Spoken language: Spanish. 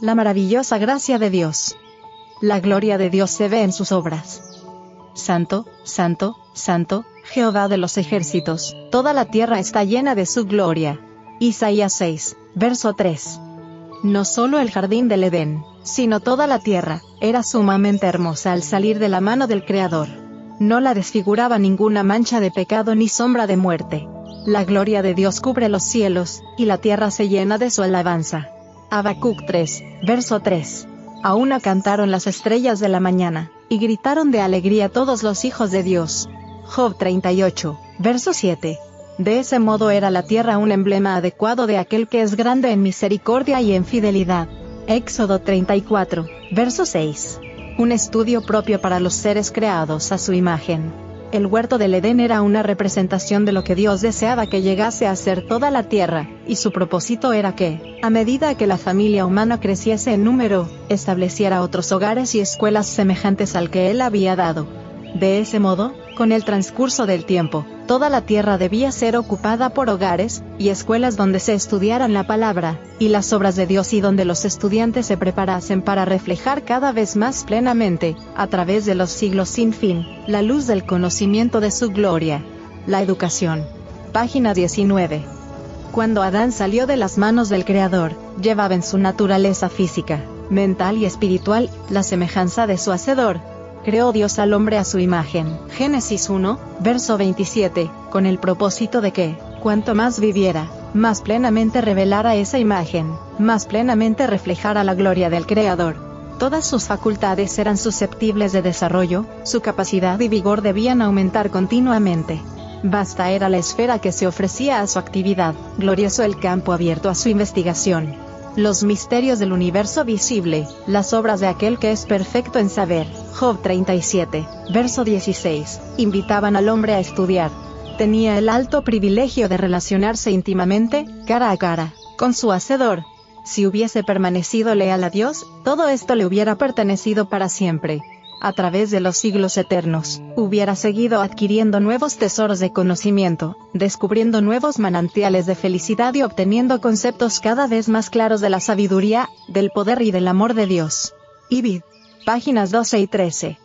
la maravillosa gracia de Dios. La gloria de Dios se ve en sus obras. Santo, santo, santo, Jehová de los ejércitos, toda la tierra está llena de su gloria. Isaías 6, verso 3. No solo el jardín del Edén, sino toda la tierra, era sumamente hermosa al salir de la mano del Creador. No la desfiguraba ninguna mancha de pecado ni sombra de muerte. La gloria de Dios cubre los cielos, y la tierra se llena de su alabanza. Habacuc 3, verso 3. Aún cantaron las estrellas de la mañana, y gritaron de alegría todos los hijos de Dios. Job 38, verso 7. De ese modo era la tierra un emblema adecuado de aquel que es grande en misericordia y en fidelidad. Éxodo 34, verso 6. Un estudio propio para los seres creados a su imagen. El huerto del Edén era una representación de lo que Dios deseaba que llegase a ser toda la tierra, y su propósito era que, a medida que la familia humana creciese en número, estableciera otros hogares y escuelas semejantes al que Él había dado. De ese modo, con el transcurso del tiempo, toda la tierra debía ser ocupada por hogares y escuelas donde se estudiaran la palabra y las obras de Dios y donde los estudiantes se preparasen para reflejar cada vez más plenamente, a través de los siglos sin fin, la luz del conocimiento de su gloria. La educación. Página 19. Cuando Adán salió de las manos del Creador, llevaba en su naturaleza física, mental y espiritual, la semejanza de su Hacedor, creó Dios al hombre a su imagen. Génesis 1, verso 27, con el propósito de que, cuanto más viviera, más plenamente revelara esa imagen, más plenamente reflejara la gloria del Creador. Todas sus facultades eran susceptibles de desarrollo, su capacidad y vigor debían aumentar continuamente. Basta era la esfera que se ofrecía a su actividad, glorioso el campo abierto a su investigación los misterios del universo visible, las obras de aquel que es perfecto en saber. Job 37, verso 16, invitaban al hombre a estudiar. Tenía el alto privilegio de relacionarse íntimamente, cara a cara, con su Hacedor. Si hubiese permanecido leal a Dios, todo esto le hubiera pertenecido para siempre a través de los siglos eternos, hubiera seguido adquiriendo nuevos tesoros de conocimiento, descubriendo nuevos manantiales de felicidad y obteniendo conceptos cada vez más claros de la sabiduría, del poder y del amor de Dios. Ibid. Páginas 12 y 13.